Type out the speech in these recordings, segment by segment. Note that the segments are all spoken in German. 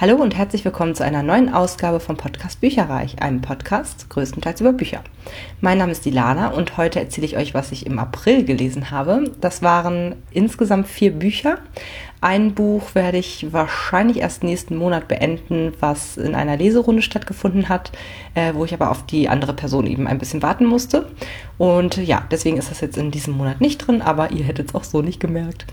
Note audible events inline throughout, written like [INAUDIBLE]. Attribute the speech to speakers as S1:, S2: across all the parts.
S1: Hallo und herzlich willkommen zu einer neuen Ausgabe vom Podcast Bücherreich, einem Podcast größtenteils über Bücher. Mein Name ist Dilana und heute erzähle ich euch, was ich im April gelesen habe. Das waren insgesamt vier Bücher. Ein Buch werde ich wahrscheinlich erst nächsten Monat beenden, was in einer Leserunde stattgefunden hat, äh, wo ich aber auf die andere Person eben ein bisschen warten musste. Und ja, deswegen ist das jetzt in diesem Monat nicht drin, aber ihr hättet es auch so nicht gemerkt.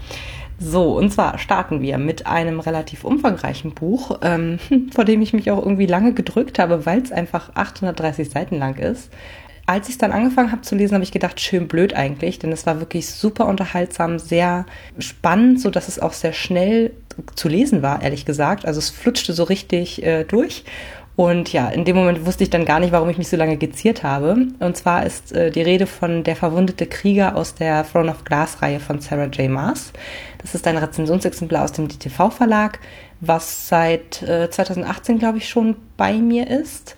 S1: So, und zwar starten wir mit einem relativ umfangreichen Buch, ähm, [LAUGHS] vor dem ich mich auch irgendwie lange gedrückt habe, weil es einfach 830 Seiten lang ist. Als ich es dann angefangen habe zu lesen, habe ich gedacht, schön blöd eigentlich, denn es war wirklich super unterhaltsam, sehr spannend, so dass es auch sehr schnell zu lesen war, ehrlich gesagt. Also es flutschte so richtig äh, durch und ja, in dem Moment wusste ich dann gar nicht, warum ich mich so lange geziert habe. Und zwar ist äh, die Rede von Der verwundete Krieger aus der Throne of Glass Reihe von Sarah J. Maas. Das ist ein Rezensionsexemplar aus dem DTV Verlag, was seit äh, 2018, glaube ich, schon bei mir ist.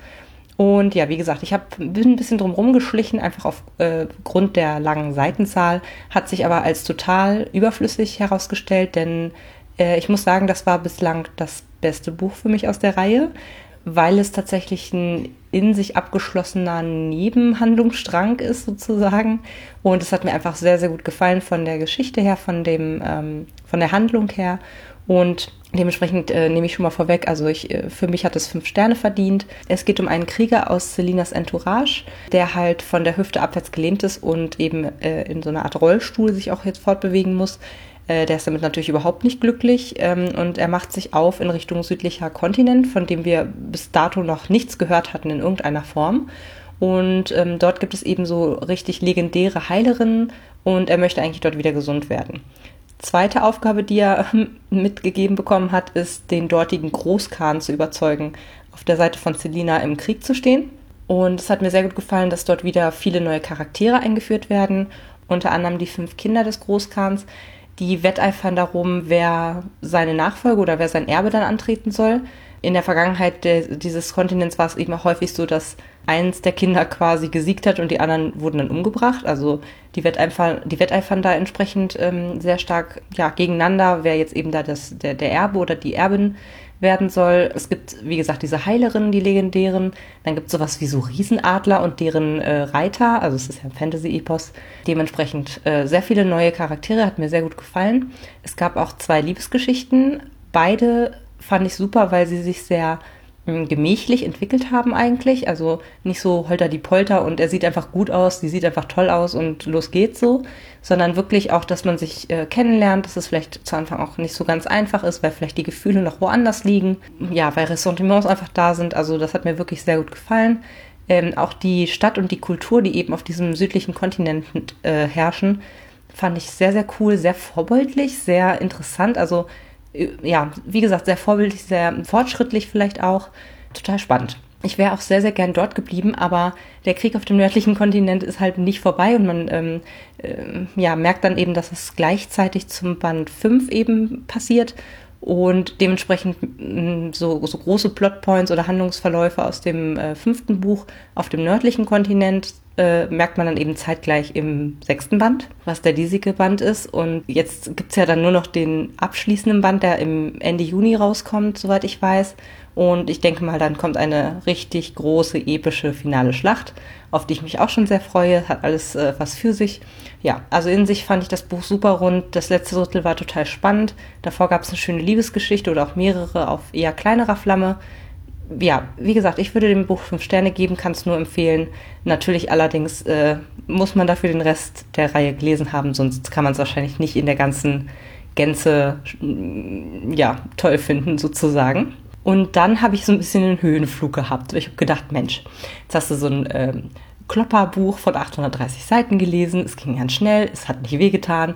S1: Und ja, wie gesagt, ich hab, bin ein bisschen drum rumgeschlichen, einfach aufgrund äh, der langen Seitenzahl, hat sich aber als total überflüssig herausgestellt, denn äh, ich muss sagen, das war bislang das beste Buch für mich aus der Reihe weil es tatsächlich ein in sich abgeschlossener Nebenhandlungsstrang ist sozusagen. Und es hat mir einfach sehr, sehr gut gefallen von der Geschichte her, von dem, ähm, von der Handlung her. Und dementsprechend äh, nehme ich schon mal vorweg, also ich, äh, für mich hat es fünf Sterne verdient. Es geht um einen Krieger aus Selinas Entourage, der halt von der Hüfte abwärts gelähmt ist und eben äh, in so einer Art Rollstuhl sich auch jetzt fortbewegen muss. Äh, der ist damit natürlich überhaupt nicht glücklich ähm, und er macht sich auf in Richtung südlicher Kontinent, von dem wir bis dato noch nichts gehört hatten in irgendeiner Form. Und ähm, dort gibt es eben so richtig legendäre Heilerinnen und er möchte eigentlich dort wieder gesund werden. Zweite Aufgabe, die er [LAUGHS] mitgegeben bekommen hat, ist, den dortigen Großkhan zu überzeugen, auf der Seite von Selina im Krieg zu stehen. Und es hat mir sehr gut gefallen, dass dort wieder viele neue Charaktere eingeführt werden, unter anderem die fünf Kinder des Großkhans, die wetteifern darum, wer seine Nachfolge oder wer sein Erbe dann antreten soll. In der Vergangenheit de, dieses Kontinents war es eben auch häufig so, dass eins der Kinder quasi gesiegt hat und die anderen wurden dann umgebracht. Also die wetteifern, die wetteifern da entsprechend ähm, sehr stark ja, gegeneinander, wer jetzt eben da das, der, der Erbe oder die Erbin werden soll. Es gibt, wie gesagt, diese Heilerinnen, die legendären. Dann gibt es sowas wie so Riesenadler und deren äh, Reiter. Also es ist ja ein Fantasy-Epos. Dementsprechend äh, sehr viele neue Charaktere, hat mir sehr gut gefallen. Es gab auch zwei Liebesgeschichten. Beide fand ich super, weil sie sich sehr gemächlich entwickelt haben eigentlich. Also nicht so holter die Polter und er sieht einfach gut aus, die sieht einfach toll aus und los geht's so, sondern wirklich auch, dass man sich äh, kennenlernt, dass es vielleicht zu Anfang auch nicht so ganz einfach ist, weil vielleicht die Gefühle noch woanders liegen. Ja, weil Ressentiments einfach da sind. Also das hat mir wirklich sehr gut gefallen. Ähm, auch die Stadt und die Kultur, die eben auf diesem südlichen Kontinent äh, herrschen, fand ich sehr, sehr cool, sehr vorbildlich, sehr interessant. Also ja, wie gesagt, sehr vorbildlich, sehr fortschrittlich vielleicht auch. Total spannend. Ich wäre auch sehr, sehr gern dort geblieben, aber der Krieg auf dem nördlichen Kontinent ist halt nicht vorbei und man ähm, äh, ja, merkt dann eben, dass es gleichzeitig zum Band 5 eben passiert und dementsprechend mm, so, so große Plotpoints oder Handlungsverläufe aus dem äh, fünften Buch auf dem nördlichen Kontinent äh, merkt man dann eben zeitgleich im sechsten Band, was der diesige Band ist. Und jetzt gibt's ja dann nur noch den abschließenden Band, der im Ende Juni rauskommt, soweit ich weiß. Und ich denke mal, dann kommt eine richtig große, epische finale Schlacht, auf die ich mich auch schon sehr freue. Hat alles äh, was für sich. Ja, also in sich fand ich das Buch super rund. Das letzte Drittel war total spannend. Davor gab es eine schöne Liebesgeschichte oder auch mehrere auf eher kleinerer Flamme. Ja, wie gesagt, ich würde dem Buch fünf Sterne geben, kann es nur empfehlen. Natürlich allerdings äh, muss man dafür den Rest der Reihe gelesen haben, sonst kann man es wahrscheinlich nicht in der ganzen Gänze ja, toll finden, sozusagen. Und dann habe ich so ein bisschen einen Höhenflug gehabt. Ich habe gedacht, Mensch, jetzt hast du so ein ähm, Klopperbuch von 830 Seiten gelesen. Es ging ganz schnell, es hat nicht wehgetan.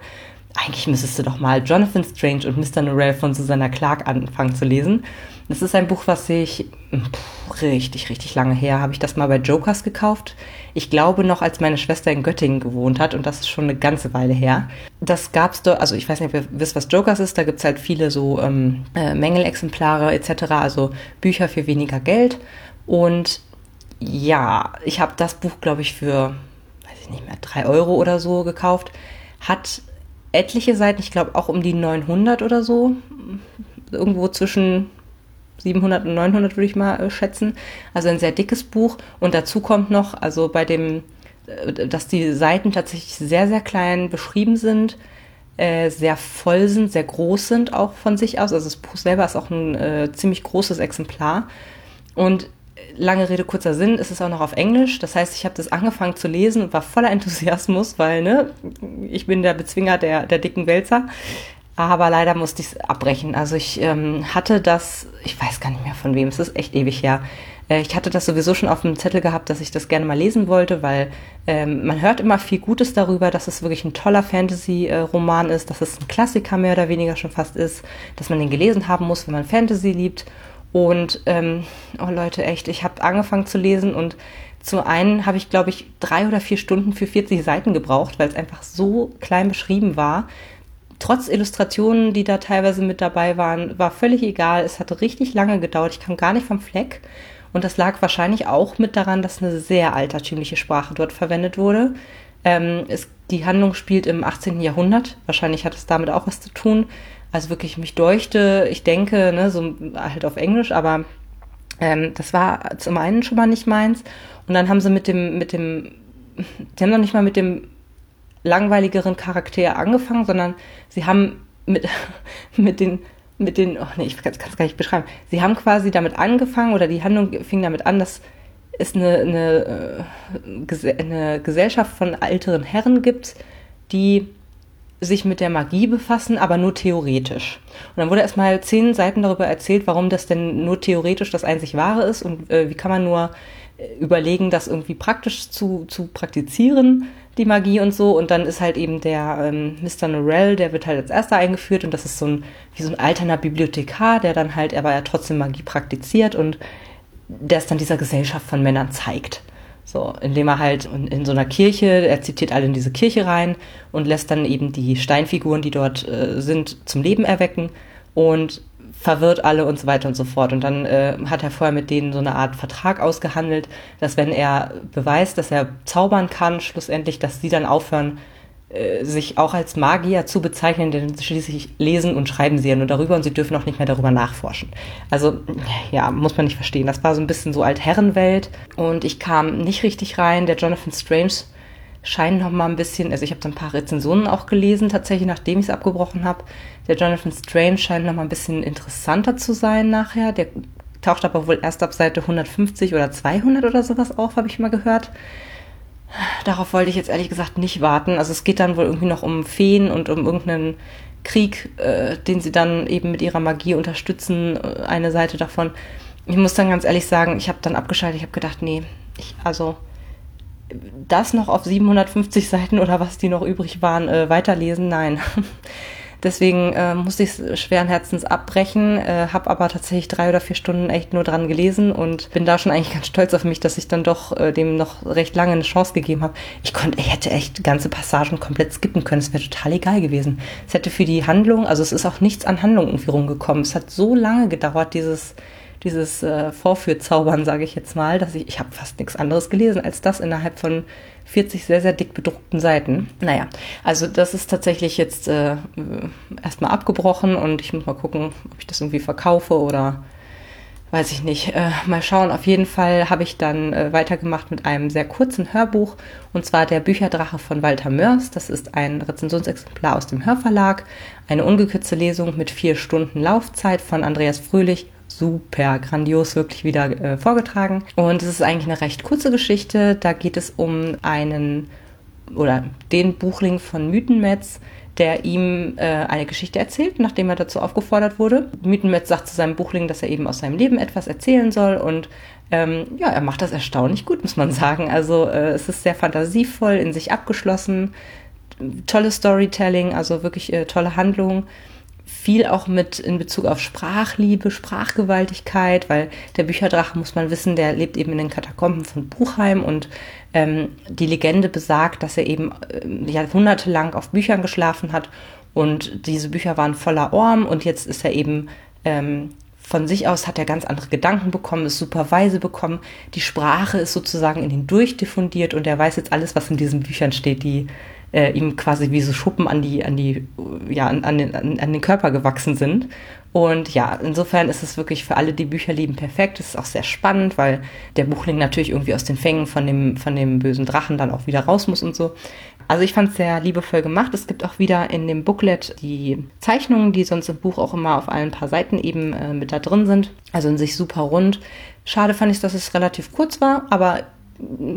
S1: Eigentlich müsstest du doch mal Jonathan Strange und Mr. Norrell von Susanna Clark anfangen zu lesen. Das ist ein Buch, was ich pff, richtig, richtig lange her habe ich das mal bei Jokers gekauft. Ich glaube noch, als meine Schwester in Göttingen gewohnt hat und das ist schon eine ganze Weile her. Das gab's dort, also ich weiß nicht, ob ihr wisst, was Jokers ist. Da gibt's halt viele so ähm, äh, Mängelexemplare etc., also Bücher für weniger Geld. Und ja, ich habe das Buch, glaube ich, für, weiß ich nicht mehr, drei Euro oder so gekauft. Hat etliche Seiten, ich glaube auch um die 900 oder so. Irgendwo zwischen 700 und 900 würde ich mal äh, schätzen. Also ein sehr dickes Buch. Und dazu kommt noch, also bei dem, äh, dass die Seiten tatsächlich sehr, sehr klein beschrieben sind, äh, sehr voll sind, sehr groß sind auch von sich aus. Also das Buch selber ist auch ein ziemlich großes Exemplar. Und lange Rede, kurzer Sinn, ist es auch noch auf Englisch. Das heißt, ich habe das angefangen zu lesen und war voller Enthusiasmus, weil ne, ich bin der Bezwinger der, der dicken Wälzer. Aber leider musste ich es abbrechen. Also ich ähm, hatte das, ich weiß gar nicht mehr von wem, es ist echt ewig her. Äh, ich hatte das sowieso schon auf dem Zettel gehabt, dass ich das gerne mal lesen wollte, weil ähm, man hört immer viel Gutes darüber, dass es wirklich ein toller Fantasy-Roman ist, dass es ein Klassiker mehr oder weniger schon fast ist, dass man den gelesen haben muss, wenn man Fantasy liebt. Und ähm, oh Leute, echt, ich habe angefangen zu lesen und zu einen habe ich, glaube ich, drei oder vier Stunden für 40 Seiten gebraucht, weil es einfach so klein beschrieben war. Trotz Illustrationen, die da teilweise mit dabei waren, war völlig egal. Es hat richtig lange gedauert. Ich kam gar nicht vom Fleck. Und das lag wahrscheinlich auch mit daran, dass eine sehr altertümliche Sprache dort verwendet wurde. Ähm, es, die Handlung spielt im 18. Jahrhundert. Wahrscheinlich hat es damit auch was zu tun. Also wirklich mich deuchte, ich denke, ne, so halt auf Englisch, aber ähm, das war zum einen schon mal nicht meins. Und dann haben sie mit dem, mit dem, die haben noch nicht mal mit dem langweiligeren Charakter angefangen, sondern sie haben mit, [LAUGHS] mit den, mit den, oh nee, ich kann es gar nicht beschreiben. Sie haben quasi damit angefangen oder die Handlung fing damit an, dass es eine, eine, äh, eine Gesellschaft von älteren Herren gibt, die sich mit der Magie befassen, aber nur theoretisch. Und dann wurde erstmal zehn Seiten darüber erzählt, warum das denn nur theoretisch das einzig wahre ist und äh, wie kann man nur äh, überlegen, das irgendwie praktisch zu, zu praktizieren, die Magie und so. Und dann ist halt eben der ähm, Mr. Norell, der wird halt als erster eingeführt und das ist so ein, wie so ein alterner Bibliothekar, der dann halt aber ja trotzdem Magie praktiziert und der es dann dieser Gesellschaft von Männern zeigt. So, indem er halt in so einer Kirche, er zitiert alle in diese Kirche rein und lässt dann eben die Steinfiguren, die dort äh, sind, zum Leben erwecken und verwirrt alle und so weiter und so fort. Und dann äh, hat er vorher mit denen so eine Art Vertrag ausgehandelt, dass wenn er beweist, dass er zaubern kann, schlussendlich, dass sie dann aufhören, äh, sich auch als Magier zu bezeichnen, denn schließlich lesen und schreiben sie ja nur darüber und sie dürfen auch nicht mehr darüber nachforschen. Also ja, muss man nicht verstehen. Das war so ein bisschen so Altherrenwelt und ich kam nicht richtig rein. Der Jonathan Strange scheint noch mal ein bisschen, also ich habe so ein paar Rezensionen auch gelesen, tatsächlich, nachdem ich es abgebrochen habe. Der Jonathan Strange scheint noch mal ein bisschen interessanter zu sein nachher. Der taucht aber wohl erst ab Seite 150 oder 200 oder sowas auf, habe ich mal gehört. Darauf wollte ich jetzt ehrlich gesagt nicht warten. Also es geht dann wohl irgendwie noch um Feen und um irgendeinen Krieg, äh, den sie dann eben mit ihrer Magie unterstützen, äh, eine Seite davon. Ich muss dann ganz ehrlich sagen, ich habe dann abgeschaltet, ich habe gedacht, nee, ich, also das noch auf 750 Seiten oder was die noch übrig waren, äh, weiterlesen, nein. [LAUGHS] Deswegen äh, musste ich es schweren Herzens abbrechen, äh, habe aber tatsächlich drei oder vier Stunden echt nur dran gelesen und bin da schon eigentlich ganz stolz auf mich, dass ich dann doch äh, dem noch recht lange eine Chance gegeben habe. Ich konnte, ich hätte echt ganze Passagen komplett skippen können. Es wäre total egal gewesen. Es hätte für die Handlung, also es ist auch nichts an Handlung irgendwie rumgekommen. Es hat so lange gedauert, dieses dieses äh, Vorführzaubern, sage ich jetzt mal, dass ich, ich habe fast nichts anderes gelesen als das innerhalb von 40 sehr, sehr dick bedruckten Seiten. Naja, also das ist tatsächlich jetzt äh, erstmal abgebrochen und ich muss mal gucken, ob ich das irgendwie verkaufe oder weiß ich nicht. Äh, mal schauen. Auf jeden Fall habe ich dann äh, weitergemacht mit einem sehr kurzen Hörbuch und zwar der Bücherdrache von Walter Mörs. Das ist ein Rezensionsexemplar aus dem Hörverlag, eine ungekürzte Lesung mit vier Stunden Laufzeit von Andreas Fröhlich super grandios wirklich wieder äh, vorgetragen. Und es ist eigentlich eine recht kurze Geschichte. Da geht es um einen oder den Buchling von Mythenmetz, der ihm äh, eine Geschichte erzählt, nachdem er dazu aufgefordert wurde. Mythenmetz sagt zu seinem Buchling, dass er eben aus seinem Leben etwas erzählen soll und ähm, ja, er macht das erstaunlich gut, muss man sagen. Also äh, es ist sehr fantasievoll, in sich abgeschlossen, tolle Storytelling, also wirklich äh, tolle Handlung viel auch mit in Bezug auf Sprachliebe, Sprachgewaltigkeit, weil der Bücherdrache, muss man wissen, der lebt eben in den Katakomben von Buchheim und ähm, die Legende besagt, dass er eben äh, jahrhundertelang auf Büchern geschlafen hat und diese Bücher waren voller Orm und jetzt ist er eben ähm, von sich aus hat er ganz andere Gedanken bekommen, ist super weise bekommen. Die Sprache ist sozusagen in ihn durchdiffundiert und er weiß jetzt alles, was in diesen Büchern steht. Die äh, ihm quasi wie so Schuppen an die, an die, ja, an, an, den, an, den Körper gewachsen sind. Und ja, insofern ist es wirklich für alle, die Bücher lieben, perfekt. Es ist auch sehr spannend, weil der Buchling natürlich irgendwie aus den Fängen von dem, von dem bösen Drachen dann auch wieder raus muss und so. Also ich fand es sehr liebevoll gemacht. Es gibt auch wieder in dem Booklet die Zeichnungen, die sonst im Buch auch immer auf allen paar Seiten eben äh, mit da drin sind. Also in sich super rund. Schade fand ich, dass es relativ kurz war, aber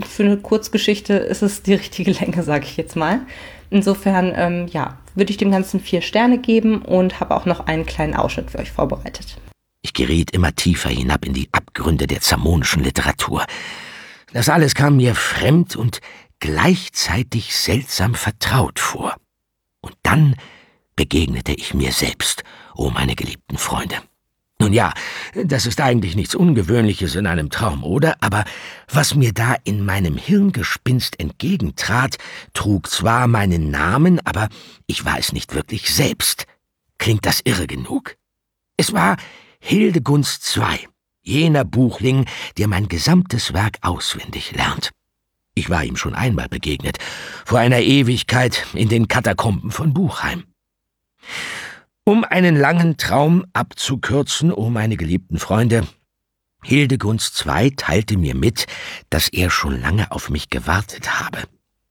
S1: für eine Kurzgeschichte ist es die richtige Länge, sage ich jetzt mal. Insofern, ähm, ja, würde ich dem Ganzen vier Sterne geben und habe auch noch einen kleinen Ausschnitt für euch vorbereitet.
S2: Ich geriet immer tiefer hinab in die Abgründe der zamonischen Literatur. Das alles kam mir fremd und gleichzeitig seltsam vertraut vor. Und dann begegnete ich mir selbst, o oh meine geliebten Freunde. Nun ja, das ist eigentlich nichts Ungewöhnliches in einem Traum, oder? Aber was mir da in meinem Hirngespinst entgegentrat, trug zwar meinen Namen, aber ich war es nicht wirklich selbst. Klingt das irre genug? Es war Hildegunst II, jener Buchling, der mein gesamtes Werk auswendig lernt. Ich war ihm schon einmal begegnet, vor einer Ewigkeit in den Katakomben von Buchheim. Um einen langen Traum abzukürzen, o oh meine geliebten Freunde, Hildegunst II teilte mir mit, dass er schon lange auf mich gewartet habe.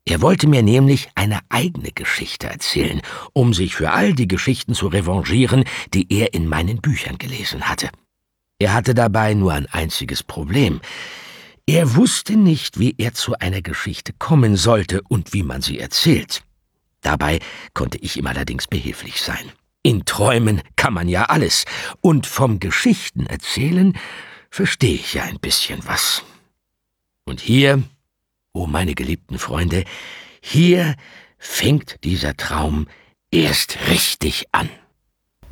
S2: Er wollte mir nämlich eine eigene Geschichte erzählen, um sich für all die Geschichten zu revanchieren, die er in meinen Büchern gelesen hatte. Er hatte dabei nur ein einziges Problem. Er wusste nicht, wie er zu einer Geschichte kommen sollte und wie man sie erzählt. Dabei konnte ich ihm allerdings behilflich sein. In Träumen kann man ja alles, und vom Geschichten erzählen verstehe ich ja ein bisschen was. Und hier, o oh meine geliebten Freunde, hier fängt dieser Traum erst richtig an.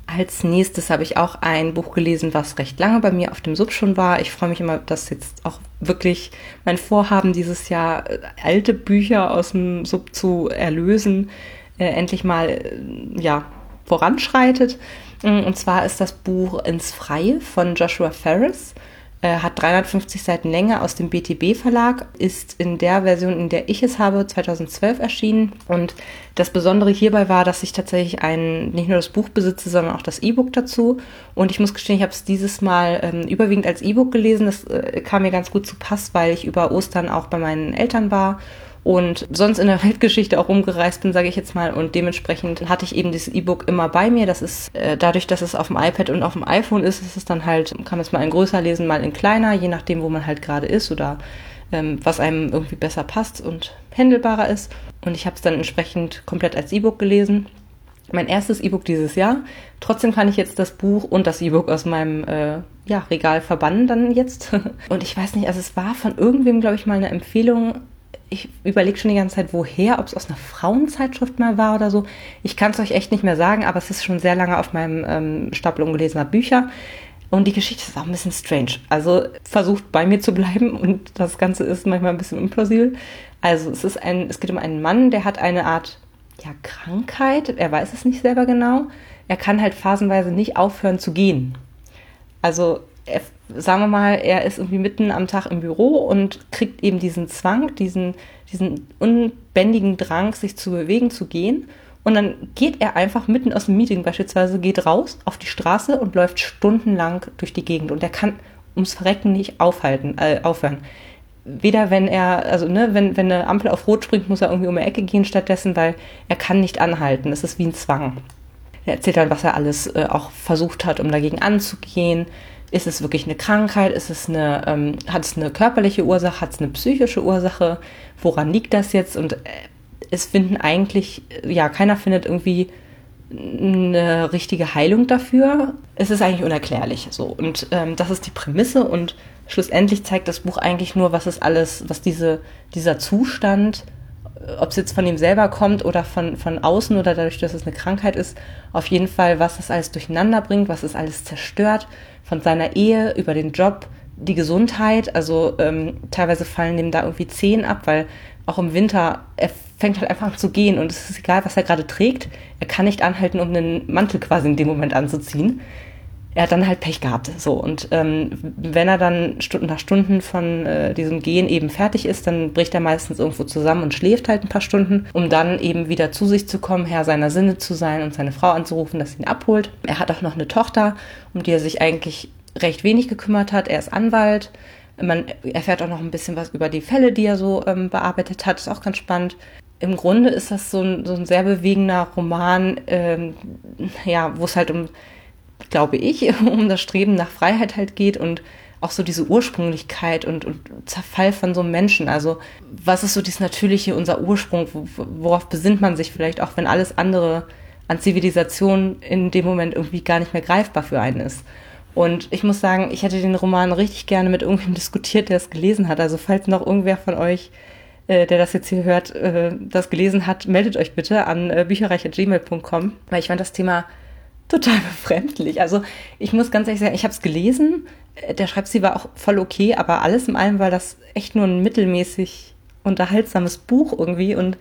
S1: Als nächstes habe ich auch ein Buch gelesen, was recht lange bei mir auf dem Sub schon war. Ich freue mich immer, dass jetzt auch wirklich mein Vorhaben dieses Jahr, äh, alte Bücher aus dem Sub zu erlösen, äh, endlich mal, äh, ja, voranschreitet. Mm, und zwar ist das Buch Ins Freie von Joshua Ferris. Er hat 350 Seiten Länge aus dem BTB Verlag, ist in der Version, in der ich es habe, 2012 erschienen. Und das Besondere hierbei war, dass ich tatsächlich ein, nicht nur das Buch besitze, sondern auch das E-Book dazu. Und ich muss gestehen, ich habe es dieses Mal ähm, überwiegend als E-Book gelesen. Das äh, kam mir ganz gut zu Pass, weil ich über Ostern auch bei meinen Eltern war und sonst in der Weltgeschichte auch rumgereist bin, sage ich jetzt mal. Und dementsprechend hatte ich eben dieses E-Book immer bei mir. Das ist äh, dadurch, dass es auf dem iPad und auf dem iPhone ist, ist es dann halt, kann man es mal in größer lesen, mal in kleiner, je nachdem, wo man halt gerade ist oder ähm, was einem irgendwie besser passt und händelbarer ist. Und ich habe es dann entsprechend komplett als E-Book gelesen. Mein erstes E-Book dieses Jahr. Trotzdem kann ich jetzt das Buch und das E-Book aus meinem äh, ja, Regal verbannen dann jetzt. [LAUGHS] und ich weiß nicht, also es war von irgendwem, glaube ich, mal eine Empfehlung ich überlege schon die ganze Zeit, woher, ob es aus einer Frauenzeitschrift mal war oder so. Ich kann es euch echt nicht mehr sagen, aber es ist schon sehr lange auf meinem ähm, Stapel ungelesener Bücher. Und die Geschichte ist auch ein bisschen strange. Also versucht bei mir zu bleiben [LAUGHS] und das Ganze ist manchmal ein bisschen implausibel. Also es ist ein, es geht um einen Mann, der hat eine Art ja, Krankheit. Er weiß es nicht selber genau. Er kann halt phasenweise nicht aufhören zu gehen. Also er, sagen wir mal, er ist irgendwie mitten am Tag im Büro und kriegt eben diesen Zwang, diesen, diesen unbändigen Drang, sich zu bewegen, zu gehen. Und dann geht er einfach mitten aus dem Meeting beispielsweise, geht raus auf die Straße und läuft stundenlang durch die Gegend. Und er kann ums Verrecken nicht aufhalten, äh, aufhören. Weder wenn er, also ne, wenn, wenn eine Ampel auf Rot springt, muss er irgendwie um die Ecke gehen stattdessen, weil er kann nicht anhalten. Es ist wie ein Zwang. Er erzählt dann, was er alles äh, auch versucht hat, um dagegen anzugehen ist es wirklich eine Krankheit? Ist es eine, ähm, hat es eine körperliche Ursache? Hat es eine psychische Ursache? Woran liegt das jetzt? Und äh, es finden eigentlich, ja, keiner findet irgendwie eine richtige Heilung dafür. Es ist eigentlich unerklärlich so. Und ähm, das ist die Prämisse und schlussendlich zeigt das Buch eigentlich nur, was es alles, was diese, dieser Zustand ob es jetzt von ihm selber kommt oder von, von außen oder dadurch, dass es eine Krankheit ist, auf jeden Fall, was das alles durcheinander bringt, was es alles zerstört, von seiner Ehe über den Job, die Gesundheit, also ähm, teilweise fallen ihm da irgendwie Zehen ab, weil auch im Winter, er fängt halt einfach an zu gehen und es ist egal, was er gerade trägt, er kann nicht anhalten, um einen Mantel quasi in dem Moment anzuziehen. Er hat dann halt Pech gehabt. So, und ähm, wenn er dann Stunden nach Stunden von äh, diesem Gehen eben fertig ist, dann bricht er meistens irgendwo zusammen und schläft halt ein paar Stunden, um dann eben wieder zu sich zu kommen, Herr seiner Sinne zu sein und seine Frau anzurufen, dass sie ihn abholt. Er hat auch noch eine Tochter, um die er sich eigentlich recht wenig gekümmert hat. Er ist Anwalt. Man erfährt auch noch ein bisschen was über die Fälle, die er so ähm, bearbeitet hat. Ist auch ganz spannend. Im Grunde ist das so ein, so ein sehr bewegender Roman, ähm, ja, wo es halt um glaube ich, [LAUGHS] um das Streben nach Freiheit halt geht und auch so diese Ursprünglichkeit und, und Zerfall von so einem Menschen. Also was ist so dieses Natürliche, unser Ursprung? Worauf besinnt man sich vielleicht auch, wenn alles andere an Zivilisation in dem Moment irgendwie gar nicht mehr greifbar für einen ist? Und ich muss sagen, ich hätte den Roman richtig gerne mit irgendjemandem [LAUGHS] diskutiert, der es gelesen hat. Also falls noch irgendwer von euch, äh, der das jetzt hier hört, äh, das gelesen hat, meldet euch bitte an äh, bücherreich.gmail.com, weil ich fand das Thema total [LAUGHS] befremdlich. Also ich muss ganz ehrlich sagen, ich habe es gelesen, der Schreibstil war auch voll okay, aber alles in allem war das echt nur ein mittelmäßig unterhaltsames Buch irgendwie und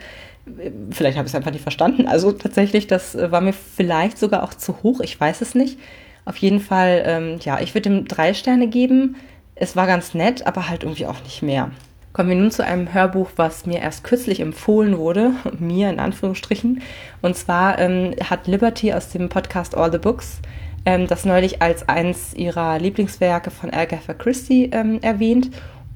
S1: äh, vielleicht habe ich es einfach nicht verstanden. Also tatsächlich, das äh, war mir vielleicht sogar auch zu hoch, ich weiß es nicht. Auf jeden Fall, ähm, ja, ich würde ihm drei Sterne geben. Es war ganz nett, aber halt irgendwie auch nicht mehr. Kommen wir nun zu einem Hörbuch, was mir erst kürzlich empfohlen wurde, [LAUGHS] mir in Anführungsstrichen. Und zwar ähm, hat Liberty aus dem Podcast All the Books ähm, das neulich als eins ihrer Lieblingswerke von Agatha Christie ähm, erwähnt.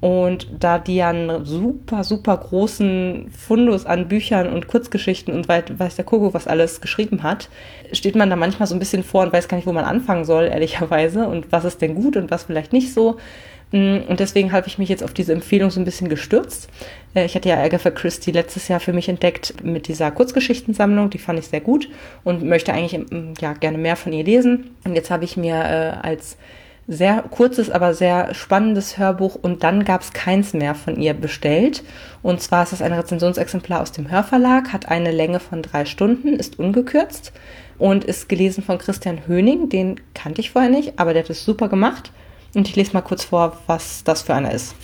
S1: Und da die ja einen super, super großen Fundus an Büchern und Kurzgeschichten und weiß der Kuckuck was alles geschrieben hat, steht man da manchmal so ein bisschen vor und weiß gar nicht, wo man anfangen soll, ehrlicherweise. Und was ist denn gut und was vielleicht nicht so. Mm, und deswegen habe ich mich jetzt auf diese Empfehlung so ein bisschen gestürzt. Äh, ich hatte ja Agatha Christie letztes Jahr für mich entdeckt mit dieser Kurzgeschichtensammlung. Die fand ich sehr gut und möchte eigentlich mm, ja, gerne mehr von ihr lesen. Und jetzt habe ich mir äh, als sehr kurzes, aber sehr spannendes Hörbuch und dann gab es keins mehr von ihr bestellt. Und zwar ist es ein Rezensionsexemplar aus dem Hörverlag, hat eine Länge von drei Stunden, ist ungekürzt und ist gelesen von Christian Höning. Den kannte ich vorher nicht, aber der hat es super gemacht. Und ich lese mal kurz vor, was das für einer ist.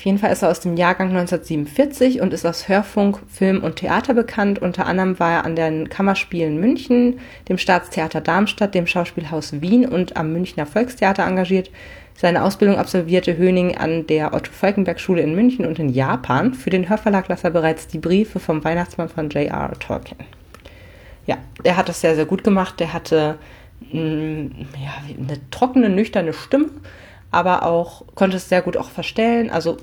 S1: Auf jeden Fall ist er aus dem Jahrgang 1947 und ist aus Hörfunk, Film und Theater bekannt. Unter anderem war er an den Kammerspielen München, dem Staatstheater Darmstadt, dem Schauspielhaus Wien und am Münchner Volkstheater engagiert. Seine Ausbildung absolvierte Höning an der Otto-Falkenberg-Schule in München und in Japan. Für den Hörverlag las er bereits die Briefe vom Weihnachtsmann von J.R. Tolkien. Ja, er hat das sehr, sehr gut gemacht. Der hatte Mm, ja, eine trockene, nüchterne Stimme, aber auch konnte es sehr gut auch verstellen. Also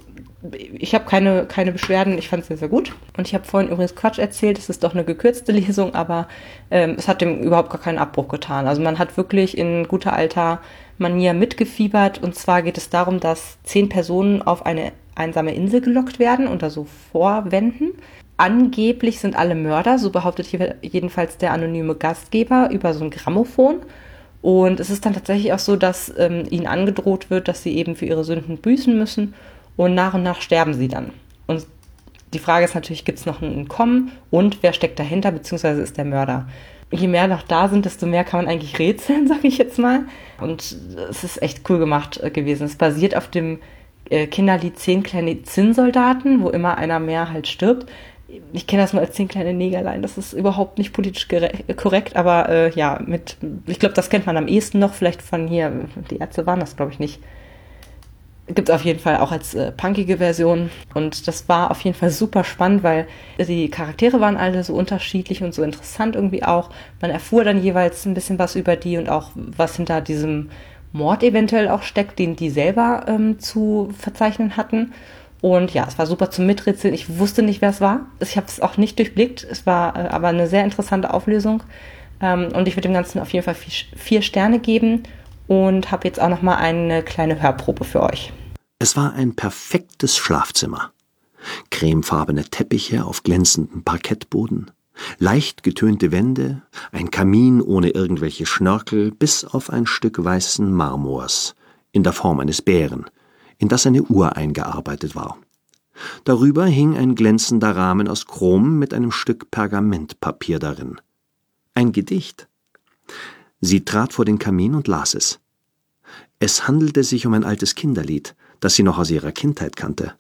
S1: ich habe keine, keine Beschwerden, ich fand es sehr, sehr gut. Und ich habe vorhin übrigens Quatsch erzählt, es ist doch eine gekürzte [LAUGHS] Lesung, aber ähm, es hat dem überhaupt gar keinen Abbruch getan. Also man hat wirklich in guter alter Manier mitgefiebert. Und zwar geht es darum, dass zehn Personen auf eine einsame Insel gelockt werden unter so Vorwänden angeblich sind alle Mörder, so behauptet hier jedenfalls der anonyme Gastgeber über so ein Grammophon. Und es ist dann tatsächlich auch so, dass ähm, ihnen angedroht wird, dass sie eben für ihre Sünden büßen müssen und nach und nach sterben sie dann. Und die Frage ist natürlich, gibt es noch ein Entkommen und wer steckt dahinter, beziehungsweise ist der Mörder. Je mehr noch da sind, desto mehr kann man eigentlich rätseln, [LAUGHS] sage ich jetzt mal. Und es ist echt cool gemacht äh, gewesen. Es basiert auf dem äh, Kinderlied Zehn kleine Zinnsoldaten, wo immer einer mehr halt stirbt ich kenne das nur als zehn kleine Negerlein. Das ist überhaupt nicht politisch korrekt, aber äh, ja, mit, ich glaube, das kennt man am ehesten noch, vielleicht von hier, die Ärzte waren das, glaube ich, nicht. Gibt es auf jeden Fall auch als äh, punkige Version. Und das war auf jeden Fall super spannend, weil die Charaktere waren alle so unterschiedlich und so interessant irgendwie auch. Man erfuhr dann jeweils ein bisschen was über die und auch, was hinter diesem Mord eventuell auch steckt, den die selber ähm, zu verzeichnen hatten. Und ja, es war super zum Miträtseln. Ich wusste nicht, wer es war. Ich habe es auch nicht durchblickt. Es war äh, aber eine sehr interessante Auflösung. Ähm, und ich würde dem Ganzen auf jeden Fall vier, vier Sterne geben und habe jetzt auch noch mal eine kleine Hörprobe für euch.
S2: Es war ein perfektes Schlafzimmer. Cremefarbene Teppiche auf glänzendem Parkettboden, leicht getönte Wände, ein Kamin ohne irgendwelche Schnörkel, bis auf ein Stück weißen Marmors in der Form eines Bären, in das eine Uhr eingearbeitet war. Darüber hing ein glänzender Rahmen aus Chrom mit einem Stück Pergamentpapier darin. Ein Gedicht. Sie trat vor den Kamin und las es. Es handelte sich um ein altes Kinderlied, das sie noch aus ihrer Kindheit kannte.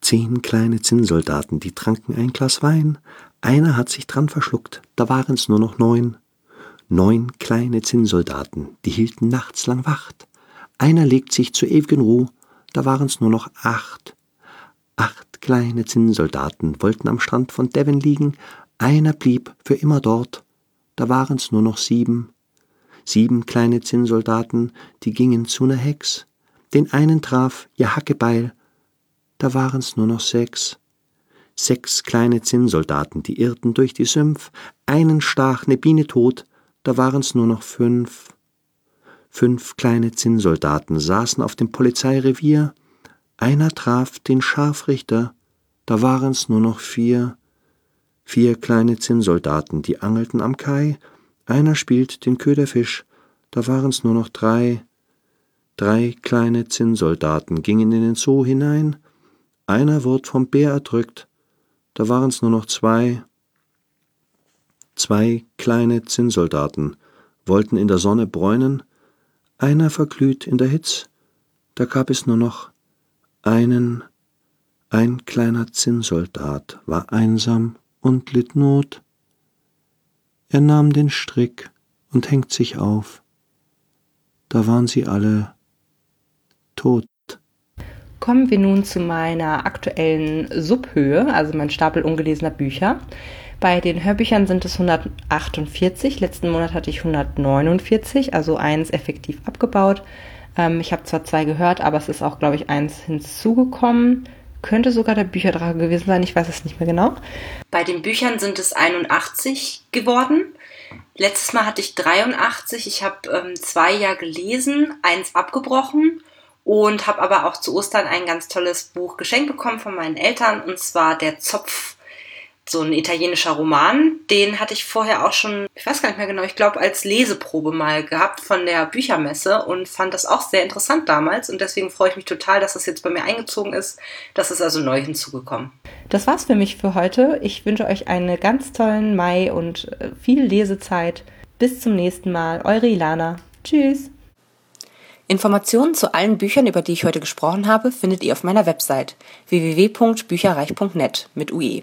S2: Zehn kleine Zinnsoldaten, die tranken ein Glas Wein. Einer hat sich dran verschluckt, da waren's nur noch neun.
S3: Neun kleine Zinnsoldaten, die hielten nachts lang Wacht. Einer legt sich zur ewigen Ruhe, da waren's nur noch acht. Acht kleine Zinnsoldaten wollten am Strand von Devon liegen, einer blieb für immer dort, da waren's nur noch sieben. Sieben kleine Zinnsoldaten, die gingen zu ner Hex, den einen traf ihr Hackebeil, da waren's nur noch sechs. Sechs kleine Zinnsoldaten, die irrten durch die Sümpf, einen stach ne Biene tot, da waren's nur noch fünf. Fünf kleine Zinnsoldaten saßen auf dem Polizeirevier, einer traf den Scharfrichter, da waren's nur noch vier. Vier kleine Zinnsoldaten, die angelten am Kai, einer spielt den Köderfisch, da waren's nur noch drei. Drei kleine Zinnsoldaten gingen in den Zoo hinein, einer wurd vom Bär erdrückt, da waren's nur noch zwei. Zwei kleine Zinnsoldaten wollten in der Sonne bräunen, einer verglüht in der Hitz, da gab es nur noch einen, ein kleiner Zinnsoldat war einsam und litt Not. Er nahm den Strick und hängt sich auf. Da waren sie alle tot.
S1: Kommen wir nun zu meiner aktuellen Subhöhe, also mein Stapel ungelesener Bücher. Bei den Hörbüchern sind es 148. Letzten Monat hatte ich 149, also eins effektiv abgebaut. Ähm, ich habe zwar zwei gehört, aber es ist auch, glaube ich, eins hinzugekommen. Könnte sogar der Bücherdrache gewesen sein, ich weiß es nicht mehr genau. Bei den Büchern sind es 81 geworden. Letztes Mal hatte ich 83. Ich habe ähm, zwei Jahre gelesen, eins abgebrochen und habe aber auch zu Ostern ein ganz tolles Buch geschenkt bekommen von meinen Eltern und zwar Der Zopf so ein italienischer Roman. Den hatte ich vorher auch schon, ich weiß gar nicht mehr genau, ich glaube als Leseprobe mal gehabt von der Büchermesse und fand das auch sehr interessant damals und deswegen freue ich mich total, dass das jetzt bei mir eingezogen ist. Das ist also neu hinzugekommen. Das war's für mich für heute. Ich wünsche euch einen ganz tollen Mai und äh, viel Lesezeit. Bis zum nächsten Mal. Eure Ilana. Tschüss. Informationen zu allen Büchern, über die ich heute gesprochen habe, findet ihr auf meiner Website www.bücherreich.net mit UE.